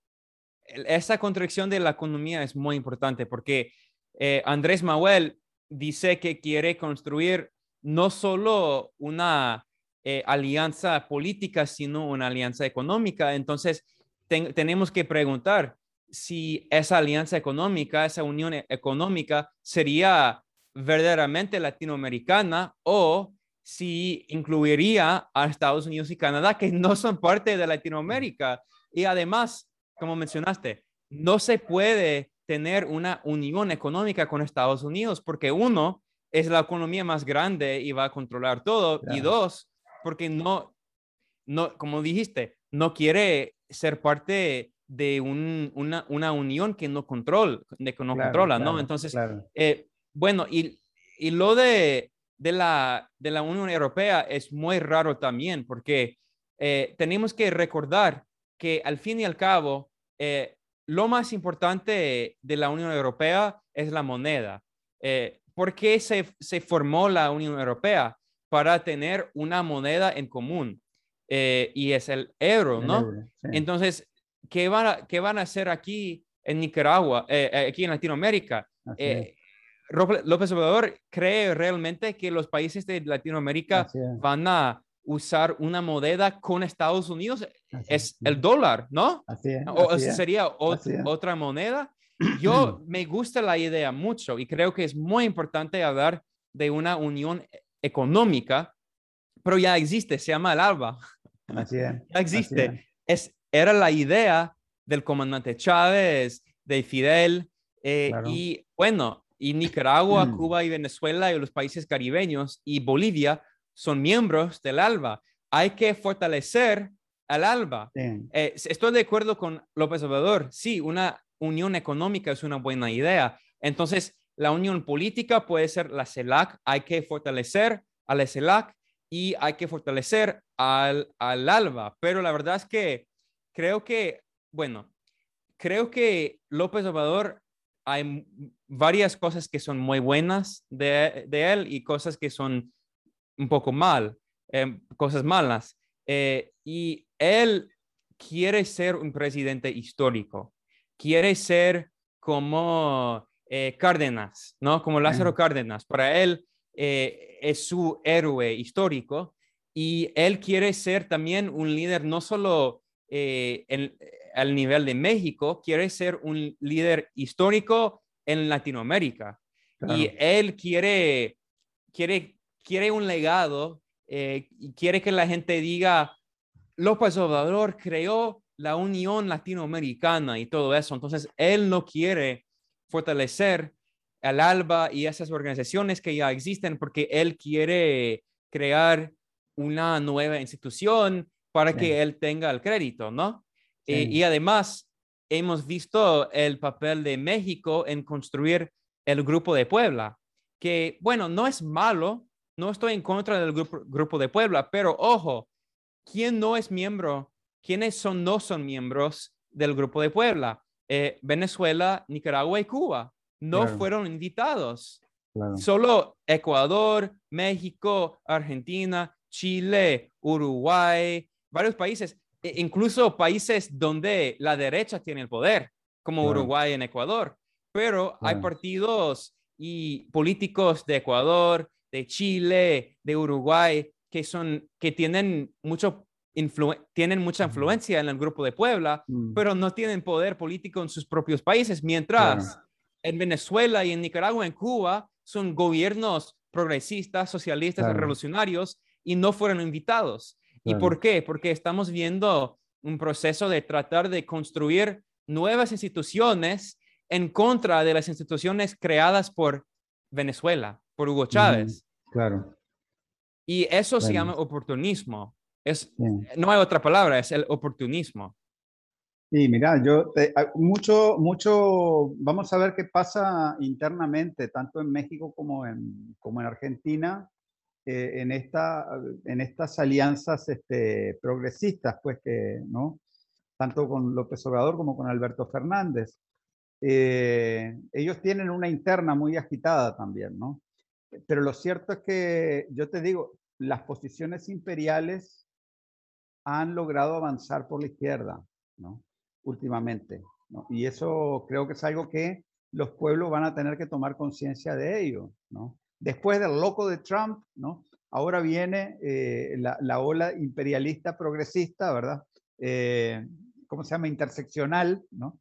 esa contradicción de la economía es muy importante porque eh, Andrés Manuel dice que quiere construir no solo una eh, alianza política, sino una alianza económica. Entonces, tenemos que preguntar si esa alianza económica, esa unión e-, económica sería verdaderamente latinoamericana o si incluiría a Estados Unidos y Canadá, que no son parte de Latinoamérica. Y además, como mencionaste, no se puede tener una unión económica con Estados Unidos, porque uno, es la economía más grande y va a controlar todo, y dos, porque no, no, como dijiste, no quiere ser parte de una, una, unión que no, control, de que no controla, ¿no? Entonces, eh, bueno, y, y, lo de, de, la, de la Unión Europea es muy raro también, porque eh, tenemos que recordar que al fin y al cabo, eh, lo más importante de la Unión Europea es la moneda. ¿Por qué se, se, formó la Unión Europea? Para tener una moneda en común. y es el euro, ¿no? Entonces, ¿qué van, a, ¿qué van a hacer aquí en Nicaragua, eh, eh, aquí en Latinoamérica? Eh, López Obrador cree realmente que los países de Latinoamérica van a usar una moneda con Estados Unidos. es, el dólar, ¿no? Así es, o sería otra moneda. Yo me gusta la idea mucho y creo que es muy importante hablar de una unión económica, pero ya existe, se llama el ALBA. Así es. Ya existe. Es, era la idea del comandante Chávez, de Fidel, eh, y bueno, y Nicaragua, mm. Cuba y Venezuela y los países caribeños y Bolivia son miembros del ALBA. Hay que fortalecer al ALBA. Eh, estoy de acuerdo con López Obrador. Sí, una unión económica es una buena idea. Entonces, la unión política puede ser la CELAC. Hay que fortalecer a la CELAC y hay que fortalecer al, al ALBA. Pero la verdad es que creo que, bueno, creo que López Obrador hay varias cosas que son muy buenas de, él y cosas que son un poco mal, em, cosas malas. Eh, y él quiere ser un presidente histórico, quiere ser como eh, Cárdenas, ¿no? Como Lázaro Cárdenas. Para él eh, es su héroe histórico y él quiere ser también un líder no solo eh, en, al nivel de México, quiere ser un líder histórico en Latinoamérica. Y él quiere, quiere, quiere un legado y quiere que la gente diga, López Obrador creó la Unión Latinoamericana y todo eso. Entonces, él no quiere fortalecer al ALBA y esas organizaciones que ya existen porque él quiere crear una nueva institución para que él tenga el crédito, ¿no? Y además, hemos visto el papel de México en construir el Grupo de Puebla, que, bueno, no es malo, no estoy en contra del grupo, grupo de Puebla, pero ojo, ¿quién no es miembro? ¿Quiénes son, no son miembros del Grupo de Puebla? Eh, Venezuela, Nicaragua y Cuba. No fueron invitados. Solo Ecuador, México, Argentina, Chile, Uruguay, varios países, e incluso países donde la derecha tiene el poder, como Uruguay en Ecuador, pero hay partidos y políticos de Ecuador, de Chile, de Uruguay, que, son, que tienen, mucho tienen mucha influencia en el grupo de Puebla, mm. pero no tienen poder político en sus propios países, mientras en Venezuela y en Nicaragua, en Cuba, son gobiernos progresistas, socialistas, revolucionarios y no fueron invitados. ¿Y por qué? Porque estamos viendo un proceso de tratar de construir nuevas instituciones en contra de las instituciones creadas por Venezuela, por Hugo Chávez. claro. Y eso se llama oportunismo. Es, No hay otra palabra, es el oportunismo. Sí, mira, yo mucho, mucho, vamos a ver qué pasa internamente, tanto en México como en, como en Argentina, eh, en, esta, en estas alianzas este, progresistas, pues que, ¿no? Tanto con López Obrador como con Alberto Fernández. Eh, ellos tienen una interna muy agitada también, ¿no? Pero lo cierto es que, yo te digo, las posiciones imperiales han logrado avanzar por la izquierda, ¿no? Últimamente, ¿no? Y eso creo que es algo que los pueblos van a tener que tomar conciencia de ello, ¿no? Después del loco de Trump, ¿no? Ahora viene eh, la, ola imperialista progresista, ¿verdad? Eh, ¿Cómo se llama? Interseccional, ¿no?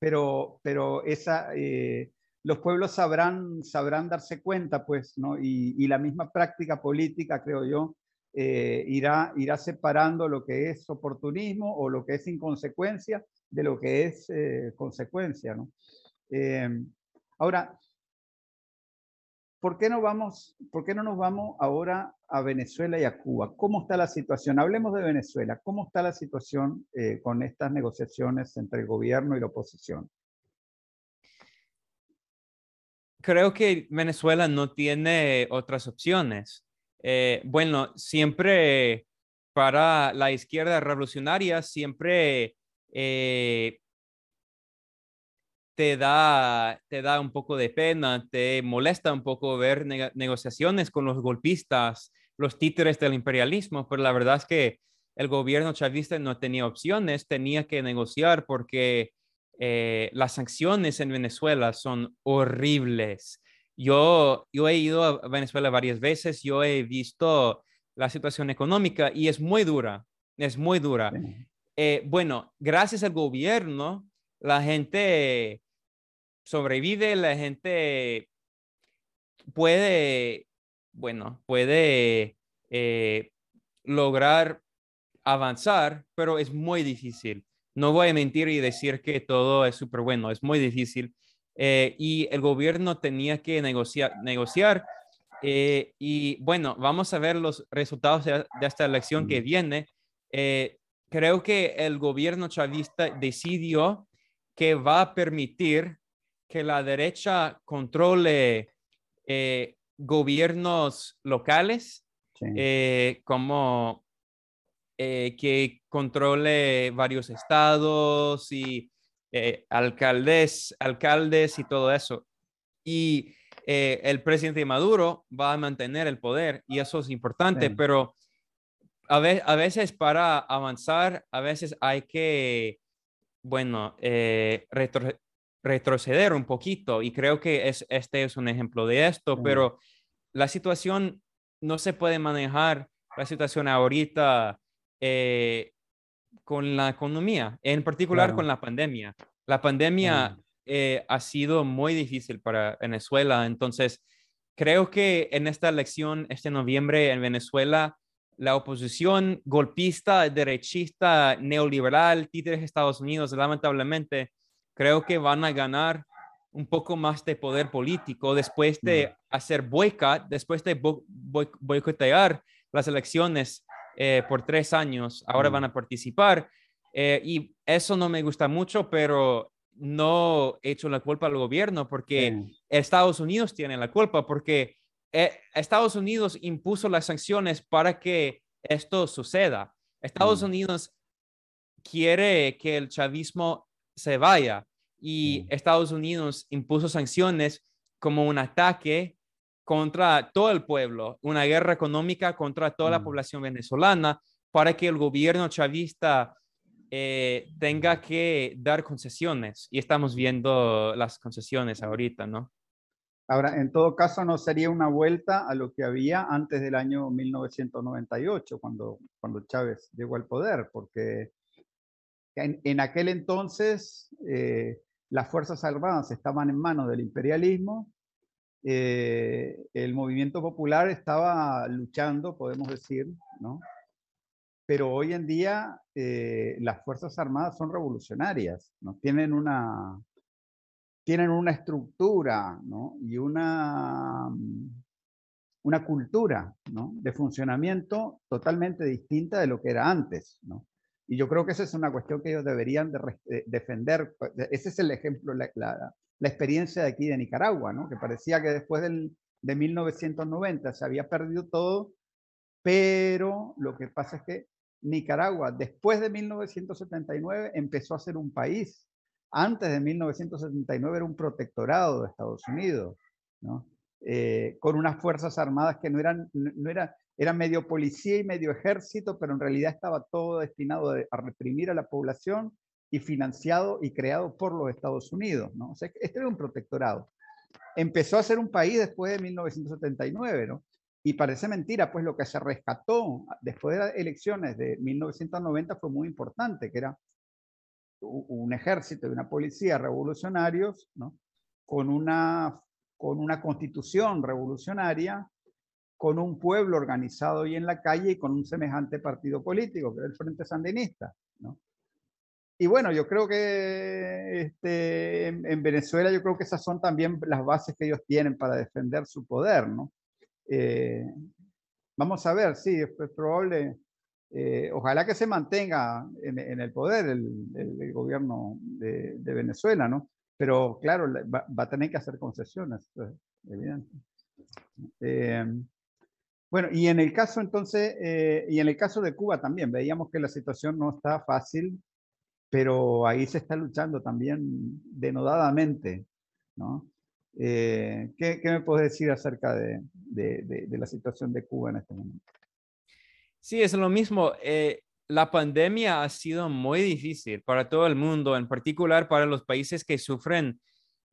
Pero, pero esa, eh, los pueblos sabrán, sabrán darse cuenta, pues, ¿no? Y, la misma práctica política, creo yo, irá, irá separando lo que es oportunismo o lo que es inconsecuencia de lo que es consecuencia, ¿no? ahora, ¿Por qué, no vamos, ¿Por qué no nos vamos ahora a Venezuela y a Cuba? ¿Cómo está la situación? Hablemos de Venezuela. ¿Cómo está la situación eh, con estas negociaciones entre el gobierno y la oposición? Creo que Venezuela no tiene otras opciones. Eh, bueno, siempre para la izquierda revolucionaria, siempre eh, te da, te da un poco de pena, te molesta un poco ver negociaciones con los golpistas, los títeres del imperialismo, pero la verdad es que el gobierno chavista no tenía opciones, tenía que negociar porque eh, las sanciones en Venezuela son horribles. Yo, yo he ido a Venezuela varias veces, yo he visto la situación económica y es muy dura, es muy dura. Eh, bueno, gracias al gobierno, la gente sobrevive, la gente puede, bueno, puede eh, lograr avanzar, pero es muy difícil. No voy a mentir y decir que todo es súper bueno, es muy difícil. Eh, y el gobierno tenía que negociar, negociar eh, y bueno, vamos a ver los resultados de, esta elección que viene. creo que el gobierno chavista decidió que va a permitir que la derecha controle eh, gobiernos locales, eh, como eh, que controle varios estados y alcaldes, alcaldes y todo eso. Y el presidente Maduro va a mantener el poder y eso es importante, pero a, a, veces para avanzar, a veces hay que, bueno, retro retroceder un poquito y creo que es, este es un ejemplo de esto, pero la situación no se puede manejar, la situación ahorita eh, con la economía, en particular con la pandemia. La pandemia eh, ha sido muy difícil para Venezuela, entonces creo que en esta elección, este noviembre en Venezuela, la oposición golpista, derechista, neoliberal, títeres de Estados Unidos, lamentablemente, creo que van a ganar un poco más de poder político después de hacer boicot, después de boicotear las elecciones eh, por tres años. Ahora van a participar. Eh, y eso no me gusta mucho, pero no he hecho la culpa al gobierno porque Estados Unidos tiene la culpa, porque eh, Estados Unidos impuso las sanciones para que esto suceda. Estados Unidos quiere que el chavismo se vaya y Estados Unidos impuso sanciones como un ataque contra todo el pueblo, una guerra económica contra toda la mm. población venezolana para que el gobierno chavista eh, tenga que dar concesiones. Y estamos viendo las concesiones ahorita, ¿no? Ahora, en todo caso, no sería una vuelta a lo que había antes del año 1998, cuando, cuando Chávez llegó al poder, porque en, aquel entonces eh, las Fuerzas Armadas estaban en manos del imperialismo, eh, el movimiento popular estaba luchando, podemos decir, ¿no? Pero hoy en día eh, las Fuerzas Armadas son revolucionarias, ¿no? Tienen una, tienen una estructura, ¿no? Y una, una cultura, ¿no? De funcionamiento totalmente distinta de lo que era antes, ¿no? Y yo creo que esa es una cuestión que ellos deberían de defender. Pues, ese es el ejemplo, la, la, experiencia de aquí de Nicaragua, ¿no? que parecía que después del, de 1990 se había perdido todo, pero lo que pasa es que Nicaragua, después de 1979, empezó a ser un país. Antes de 1979 era un protectorado de Estados Unidos, ¿no? Eh, con unas fuerzas armadas que no eran, no, era, era medio policía y medio ejército, pero en realidad estaba todo destinado a reprimir a la población y financiado y creado por los Estados Unidos. ¿no? O sea, este era un protectorado. Empezó a ser un país después de 1979, ¿no? Y parece mentira, pues lo que se rescató después de las elecciones de 1990 fue muy importante, que era un ejército y una policía revolucionarios, ¿no? Con una, con una constitución revolucionaria con un pueblo organizado y en la calle y con un semejante partido político, que es el Frente Sandinista. ¿no? Y bueno, yo creo que este, en, Venezuela yo creo que esas son también las bases que ellos tienen para defender su poder, ¿no? Eh, vamos a ver, sí, es, probable, eh, ojalá que se mantenga en, el poder el, gobierno de, Venezuela, ¿no? Pero claro, va, a tener que hacer concesiones, evidente. Eh, bueno, y en el caso entonces, y en el caso de Cuba también, veíamos que la situación no está fácil pero ahí se está luchando también denodadamente, ¿no? Eh, ¿qué, me puedes decir acerca de, la situación de Cuba en este momento? Sí, es lo mismo. Eh, la pandemia ha sido muy difícil para todo el mundo, en particular para los países que sufren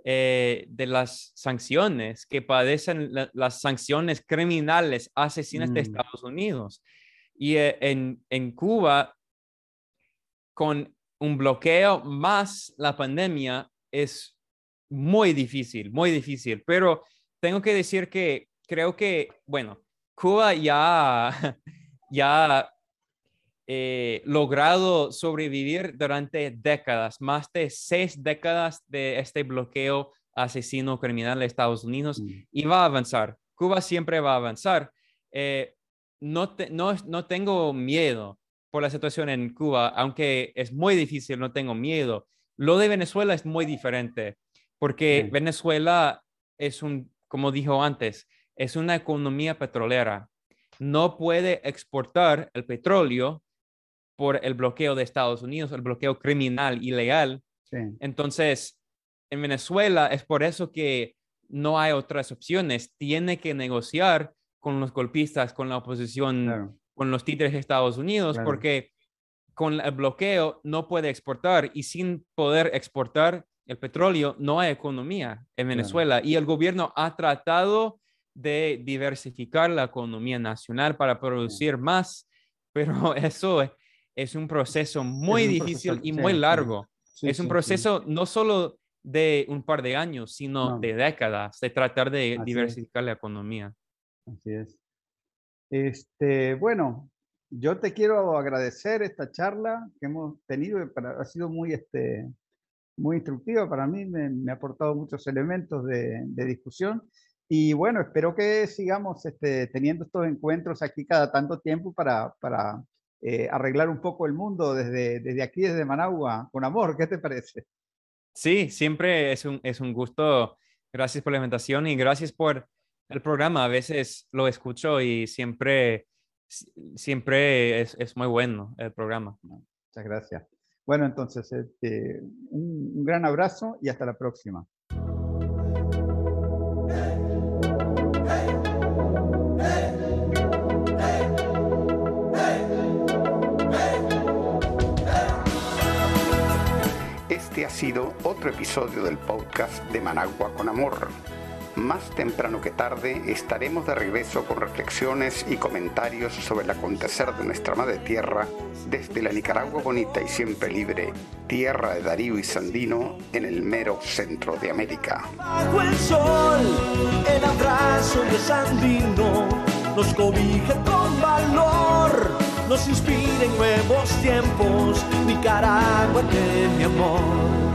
eh, de las sanciones, que padecen las sanciones criminales asesinas de mm. Estados Unidos. Y en, en Cuba, con un bloqueo más la pandemia es muy difícil, muy difícil. Pero tengo que decir que creo que, bueno, Cuba ya, ya eh, logrado sobrevivir durante décadas, más de seis décadas de este bloqueo asesino criminal de Estados Unidos mm. y va a avanzar. Cuba siempre va a avanzar. Eh, no, no, no tengo miedo por la situación en Cuba, aunque es muy difícil, no tengo miedo. Lo de Venezuela es muy diferente, porque Venezuela es un, como dijo antes, es una economía petrolera. No puede exportar el petróleo por el bloqueo de Estados Unidos, el bloqueo criminal, ilegal. Entonces, en Venezuela es por eso que no hay otras opciones. Tiene que negociar con los golpistas, con la oposición con los títeres de Estados Unidos, porque con el bloqueo no puede exportar y sin poder exportar el petróleo no hay economía en Venezuela. Y el gobierno ha tratado de diversificar la economía nacional para producir más, pero eso es, un proceso muy difícil y muy largo. es un proceso no solo de un par de años, sino de décadas, de tratar de diversificar la economía. Así es. Este, bueno, yo te quiero agradecer esta charla que hemos tenido, ha sido muy, este, muy instructiva para mí, me, ha aportado muchos elementos de, discusión y bueno, espero que sigamos este, teniendo estos encuentros aquí cada tanto tiempo para, para eh, arreglar un poco el mundo desde, desde aquí, desde Managua, con amor, ¿qué te parece? Sí, siempre es un, es un gusto. Gracias por la invitación y gracias por el programa. A veces lo escucho y siempre, siempre es, es muy bueno el programa. Muchas gracias. Bueno, entonces, este, un gran abrazo y hasta la próxima. Este ha sido otro episodio del podcast de Managua con Amor más temprano que tarde estaremos de regreso con reflexiones y comentarios sobre el acontecer de nuestra madre tierra desde la Nicaragua bonita y siempre libre, tierra de Darío y Sandino en el mero centro de América. Bajo el sol, el abrazo de Sandino nos cobija con valor, nos inspira en nuevos tiempos, Nicaragua de mi amor